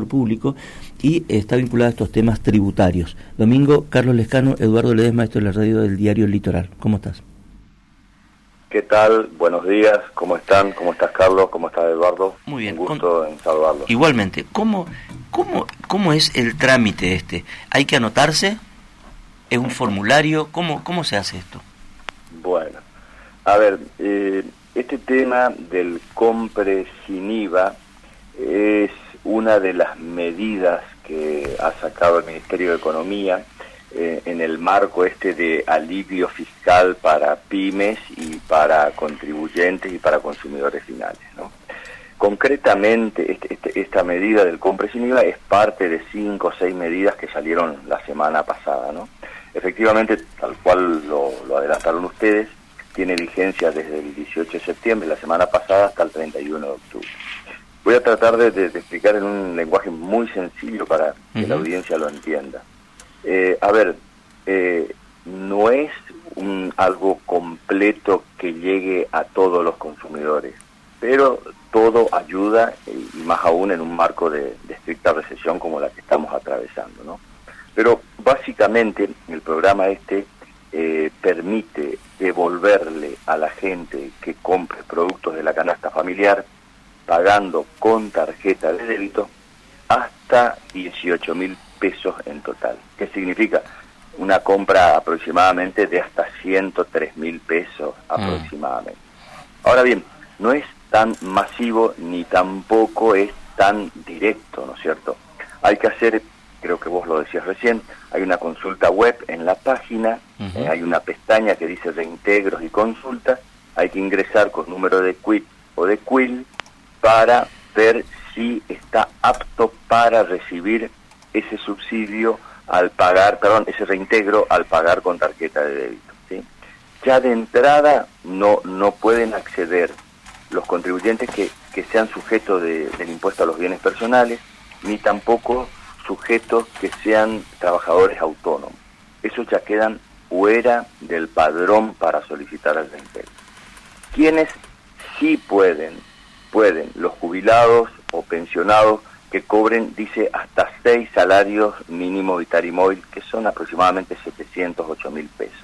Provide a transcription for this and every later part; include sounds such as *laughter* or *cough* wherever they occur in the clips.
contador público y está vinculado a estos temas tributarios. Domingo, Carlos Lescano, Eduardo Ledesma, maestro de la radio del diario Litoral. ¿Cómo estás? ¿Qué tal? Buenos días, ¿cómo están? ¿Cómo estás Carlos? ¿Cómo estás Eduardo? Muy bien. Un gusto en saludarlos. Igualmente, ¿cómo, cómo, ¿cómo es el trámite este? ¿Hay que anotarse? ¿Es un formulario? ¿Cómo, cómo se hace esto? Bueno, a ver, eh, este tema del compre sin IVA es una de las medidas que ha sacado el Ministerio de Economía eh, en el marco este de alivio fiscal para pymes y para contribuyentes y para consumidores finales. ¿no? Concretamente, este, este, esta medida del compre sin IVA es parte de cinco o seis medidas que salieron la semana pasada. ¿no? Efectivamente, tal cual lo adelantaron ustedes, tiene vigencia desde el 18 de septiembre, la semana pasada, hasta el 31 de octubre. Voy a tratar de, explicar en un lenguaje muy sencillo para que la audiencia lo entienda. Eh, a ver, eh, no es un, algo completo que llegue a todos los consumidores, pero todo ayuda, y más aún en un marco de, estricta recesión como la que estamos atravesando. ¿no? Pero básicamente el programa este eh, permite devolverle a la gente que compre productos de la canasta familiar pagando con tarjeta de débito hasta 18 mil pesos en total. ¿Qué significa? Una compra aproximadamente de hasta 103 mil pesos mm. aproximadamente. Ahora bien, no es tan masivo ni tampoco es tan directo, ¿no es cierto? Hay que hacer, creo que vos lo decías recién, hay una consulta web en la página, eh, hay una pestaña que dice reintegros y consultas, hay que ingresar con número de quit o de quill para ver si está apto para recibir ese subsidio al pagar, perdón, ese reintegro al pagar con tarjeta de débito. Ya de entrada no, no pueden acceder los contribuyentes que, que sean sujetos del impuesto a los bienes personales, ni tampoco sujetos que sean trabajadores autónomos. Esos ya quedan fuera del padrón para solicitar el reintegro. Quienes sí pueden pueden los jubilados o pensionados que cobren, dice, hasta seis salarios mínimo vital y móvil, que son aproximadamente 708 mil pesos.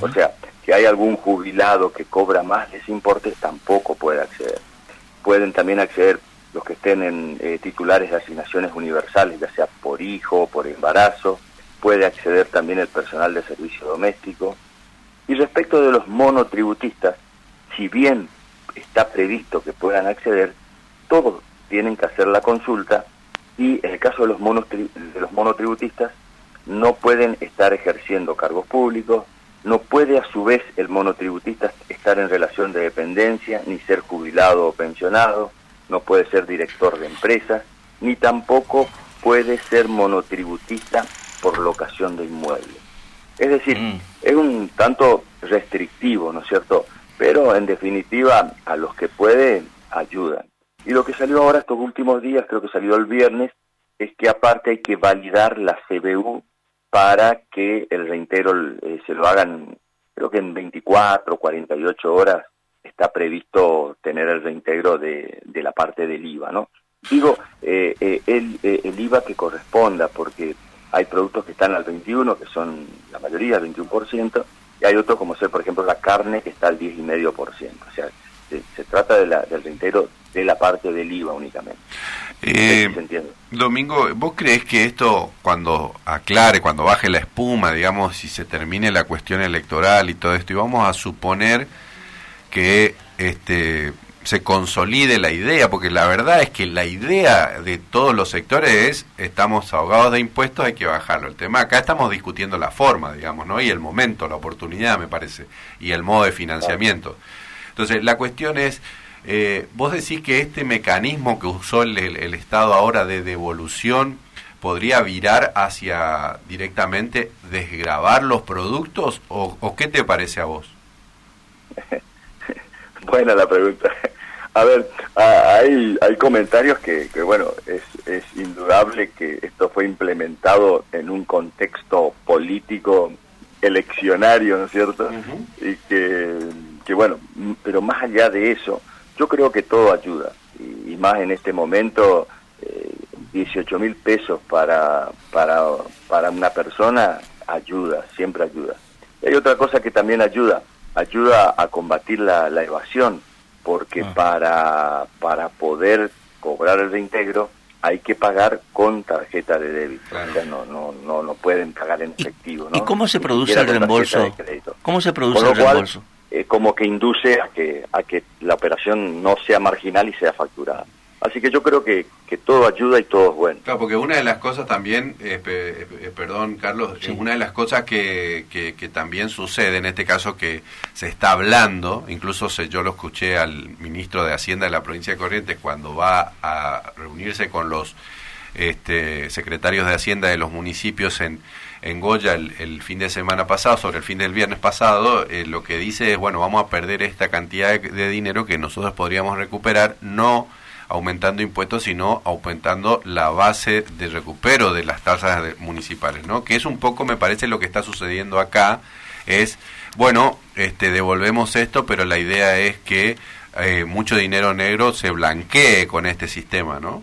O sea, si hay algún jubilado que cobra más de ese importe, tampoco puede acceder. Pueden también acceder los que estén en eh, titulares de asignaciones universales, ya sea por hijo o por embarazo, puede acceder también el personal de servicio doméstico. Y respecto de los monotributistas, si bien está previsto que puedan acceder, todos tienen que hacer la consulta y en el caso de los, de los monotributistas no pueden estar ejerciendo cargos públicos, no puede a su vez el monotributista estar en relación de dependencia, ni ser jubilado o pensionado, no puede ser director de empresa, ni tampoco puede ser monotributista por locación de inmuebles. Es decir, mm. es un tanto restrictivo, ¿no es cierto? Pero en definitiva a los que pueden ayudan. Y lo que salió ahora estos últimos días, creo que salió el viernes, es que aparte hay que validar la CBU para que el reintegro eh, se lo hagan, creo que en 24, 48 horas está previsto tener el reintegro de, de la parte del IVA, ¿no? Digo, eh, eh, el, el IVA que corresponda, porque hay productos que están al 21, que son la mayoría, el 21%, y hay otros como ser, por ejemplo, la carne que está al 10,5%. O sea, se, trata de la, del reintegro de la parte del IVA únicamente. Eh, Domingo, ¿vos crees que esto cuando aclare, cuando baje la espuma, digamos, si se termine la cuestión electoral y todo esto, y vamos a suponer que este se consolide la idea, porque la verdad es que la idea de todos los sectores es, estamos ahogados de impuestos, hay que bajarlo. El tema acá estamos discutiendo la forma, digamos, ¿no? Y el momento, la oportunidad, me parece, y el modo de financiamiento. Entonces, la cuestión es, eh, vos decís que este mecanismo que usó el, Estado ahora de devolución podría virar hacia directamente desgravar los productos, o, o qué te parece a vos? *laughs* Buena la pregunta. A ver, hay, hay comentarios que, que, bueno, es, es indudable que esto fue implementado en un contexto político eleccionario, ¿no es cierto? Y que, que, bueno, pero más allá de eso, yo creo que todo ayuda, y, más en este momento, eh, 18 mil pesos para, para, para una persona ayuda, siempre ayuda. hay otra cosa que también ayuda, ayuda a combatir la, la evasión, porque ah. para, para poder cobrar el reintegro hay que pagar con tarjeta de débito, o sea, no, no, no, no pueden pagar en efectivo. ¿Y, cómo se produce el reembolso? ¿Cómo se produce el reembolso? Eh, como que induce a que, a que la operación no sea marginal y sea facturada. Así que yo creo que, que todo ayuda y todo es bueno. Claro, porque una de las cosas también, eh, eh, perdón Carlos, una de las cosas que, que, también sucede en este caso que se está hablando, incluso se, yo lo escuché al ministro de Hacienda de la provincia de Corrientes cuando va a reunirse con los este, secretarios de Hacienda de los municipios en, en Goya el, fin de semana pasado, sobre el fin del viernes pasado, eh, lo que dice es, bueno, vamos a perder esta cantidad de dinero que nosotros podríamos recuperar, no aumentando impuestos, sino aumentando la base de recupero de las tasas municipales, ¿no? Que es un poco, me parece, lo que está sucediendo acá, es, bueno, este, devolvemos esto, pero la idea es que eh, mucho dinero negro se blanquee con este sistema, ¿no?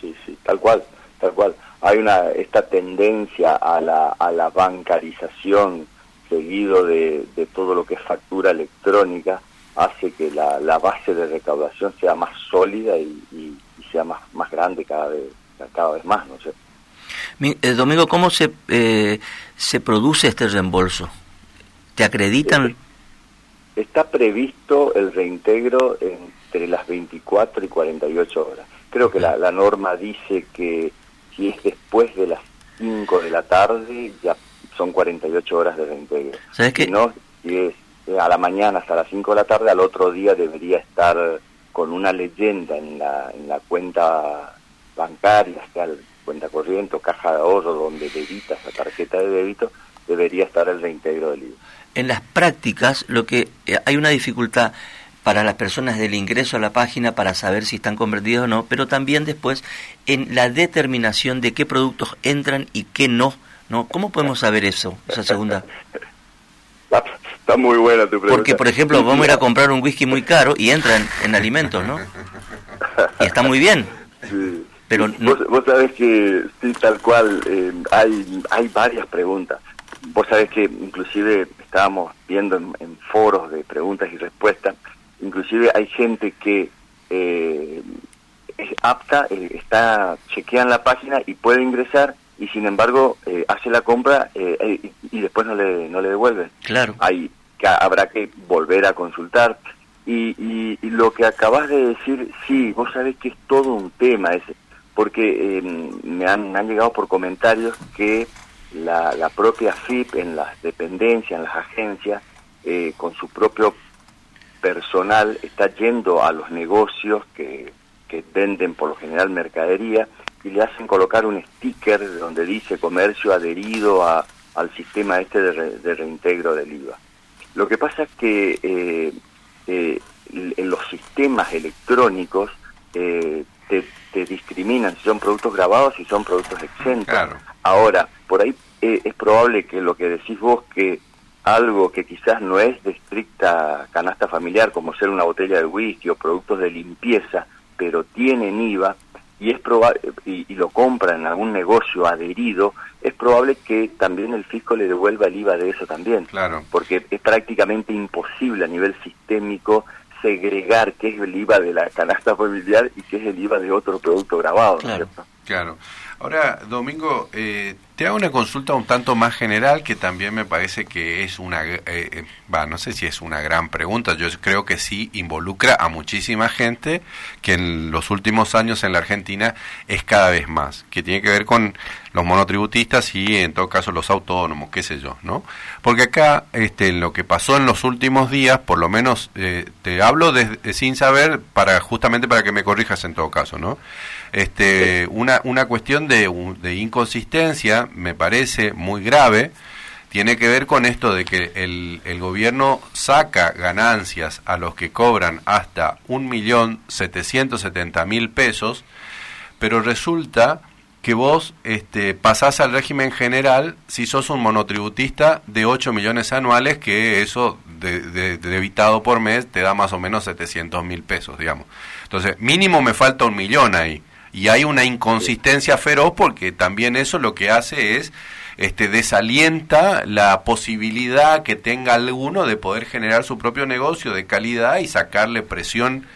Sí, sí, tal cual, tal cual. Hay una, esta tendencia a la, a la bancarización seguido de, de todo lo que es factura electrónica, hace que la, la base de recaudación sea más sólida y, y, sea más, más grande cada vez, cada vez más, ¿no sé. Eh, Domingo, ¿cómo se, eh, se produce este reembolso? ¿Te acreditan? Está previsto el reintegro entre las 24 y 48 horas. Creo que la, la norma dice que si es después de las 5 de la tarde, ya son 48 horas de reintegro. ¿Sabes qué? Si no, si es eh, a la mañana hasta las 5 de la tarde, al otro día debería estar con una leyenda en la, en la cuenta bancaria, sea cuenta corriente o caja de ahorro donde debita esa tarjeta de débito, debería estar el reintegro del IVA. En las prácticas, lo que eh, hay una dificultad para las personas del ingreso a la página para saber si están convertidos o no, pero también después en la determinación de qué productos entran y qué no. ¿no? ¿Cómo podemos saber eso, esa segunda? *laughs* Está muy buena tu pregunta. Porque, por ejemplo, vamos a ir a comprar un whisky muy caro y entra en, alimentos, ¿no? Y está muy bien. Sí. Pero no... vos, sabés que, sí, tal cual, eh, hay, hay varias preguntas. Vos sabés que inclusive estábamos viendo en, foros de preguntas y respuestas, inclusive hay gente que eh, es apta, eh, está chequean la página y puede ingresar y sin embargo eh, hace la compra eh, eh, y, después no le, no le devuelve. Claro. Que habrá que volver a consultar. Y, y, lo que acabas de decir, sí, vos sabés que es todo un tema ese, porque em, me, han, me han llegado por comentarios que la, la propia FIP en las dependencias, en las agencias, con su propio personal está yendo a los negocios que, que venden por lo general mercadería y le hacen colocar un sticker donde dice comercio adherido a, al sistema este de, reintegro del IVA. Lo que pasa es que eh, eh, en los sistemas electrónicos eh, te, discriminan si son productos grabados y son productos exentos. Ahora, por ahí es probable que lo que decís vos, que algo que quizás no es de estricta canasta familiar, como ser una botella de whisky o productos de limpieza, pero tienen IVA, y es probable y, lo compra en algún negocio adherido, es probable que también el fisco le devuelva el IVA de eso también. Claro. Porque es prácticamente imposible a nivel sistémico segregar qué es el IVA de la canasta familiar y qué es el IVA de otro producto grabado. Claro. claro. Ahora, Domingo, eh, te hago una consulta un tanto más general que también me parece que es una, eh, eh, va, no sé si es una gran pregunta, yo creo que sí involucra a muchísima gente que en los últimos años en la Argentina es cada vez más, que tiene que ver con los monotributistas y en todo caso los autónomos, qué sé yo, ¿no? Porque acá, este, lo que pasó en los últimos días, por lo menos te hablo sin saber para justamente para que me corrijas en todo caso, ¿no? Este, una, una cuestión de, de inconsistencia, me parece muy grave, tiene que ver con esto de que el, gobierno saca ganancias a los que cobran hasta un millón setenta mil pesos, pero resulta que vos este, pasás al régimen general si sos un monotributista de 8 millones anuales, que eso de, debitado por mes te da más o menos 700 mil pesos, digamos. Entonces, mínimo me falta un millón ahí. Y hay una inconsistencia feroz porque también eso lo que hace es este, desalienta la posibilidad que tenga alguno de poder generar su propio negocio de calidad y sacarle presión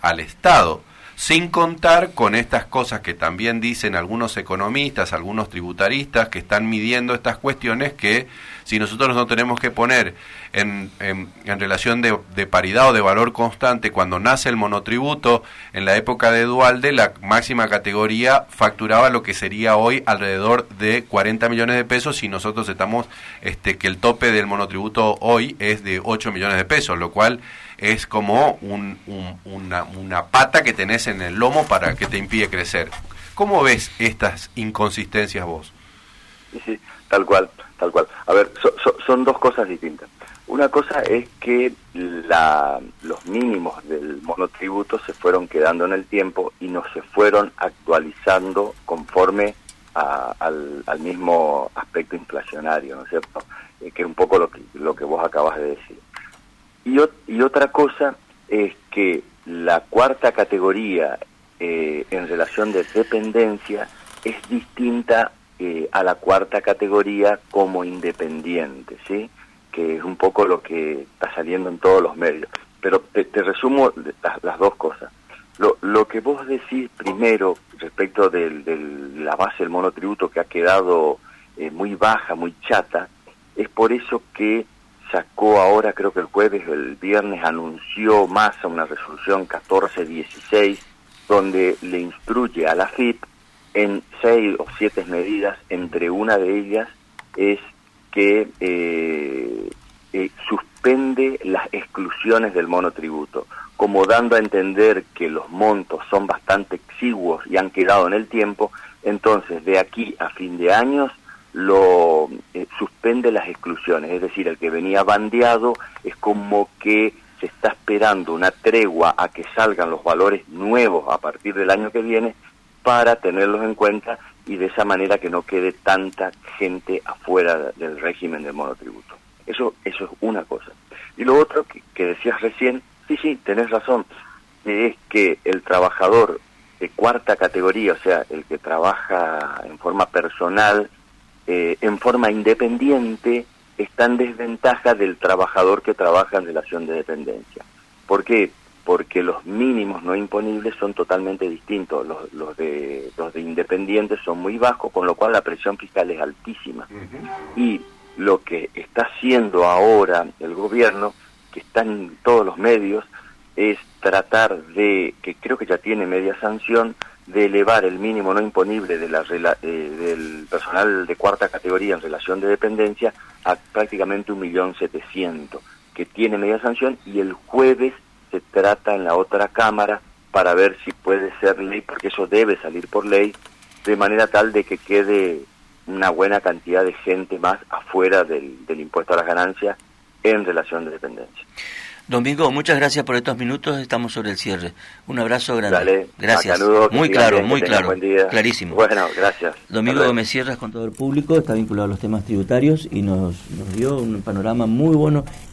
al Estado sin contar con estas cosas que también dicen algunos economistas, algunos tributaristas que están midiendo estas cuestiones que si nosotros no tenemos que poner en, en, relación de, de, paridad o de valor constante cuando nace el monotributo, en la época de Dualde la máxima categoría facturaba lo que sería hoy alrededor de 40 millones de pesos y nosotros estamos, este, que el tope del monotributo hoy es de 8 millones de pesos, lo cual es como un, una, una pata que tenés en el lomo para que te impide crecer. ¿Cómo ves estas inconsistencias vos? Sí, tal cual, tal cual. A ver, son dos cosas distintas. Una cosa es que la, los mínimos del monotributo se fueron quedando en el tiempo y no se fueron actualizando conforme al, al, mismo aspecto inflacionario, ¿no es cierto? Eh, que es un poco lo que, lo que vos acabas de decir. Y, otra cosa es que la cuarta categoría eh, en relación de dependencia es distinta eh, a la cuarta categoría como independiente, ¿sí? que es un poco lo que está saliendo en todos los medios. Pero te, resumo las, dos cosas. Lo, lo, que vos decís primero respecto de la base del monotributo que ha quedado eh, muy baja, muy chata, es por eso que sacó ahora, creo que el jueves o el viernes, anunció más a una resolución 1416, donde le instruye a la FIP en seis o siete medidas, entre una de ellas es que eh, eh, suspende las exclusiones del monotributo, como dando a entender que los montos son bastante exiguos y han quedado en el tiempo, entonces de aquí a fin de años lo eh, suspende las exclusiones, es decir, el que venía bandeado es como que se está esperando una tregua a que salgan los valores nuevos a partir del año que viene para tenerlos en cuenta y de esa manera que no quede tanta gente afuera del régimen del monotributo. Eso, eso es una cosa. Y lo otro que, que decías recién, sí, sí, tenés razón, es que el trabajador de cuarta categoría, o sea, el que trabaja en forma personal, eh, en forma independiente está en desventaja del trabajador que trabaja en relación de dependencia. ¿Por qué? Porque los mínimos no imponibles son totalmente distintos. Los, los, de, los de independientes son muy bajos, con lo cual la presión fiscal es altísima. Y lo que está haciendo ahora el gobierno, que está en todos los medios, es tratar de, que creo que ya tiene media sanción, de elevar el mínimo no imponible de la, eh, del personal de cuarta categoría en relación de dependencia a prácticamente un millón setecientos, que tiene media sanción y el jueves se trata en la otra cámara para ver si puede ser ley, porque eso debe salir por ley, de manera tal de que quede una buena cantidad de gente más afuera del, del impuesto a las ganancias en relación de dependencia. Domingo, muchas gracias por estos minutos. Estamos sobre el cierre. Un abrazo grande. Dale, gracias. muy claro, muy claro. Clarísimo. Bueno, gracias. Domingo Gómez Sierras, contador público, está vinculado a los temas tributarios y nos, nos dio un panorama muy bueno. Y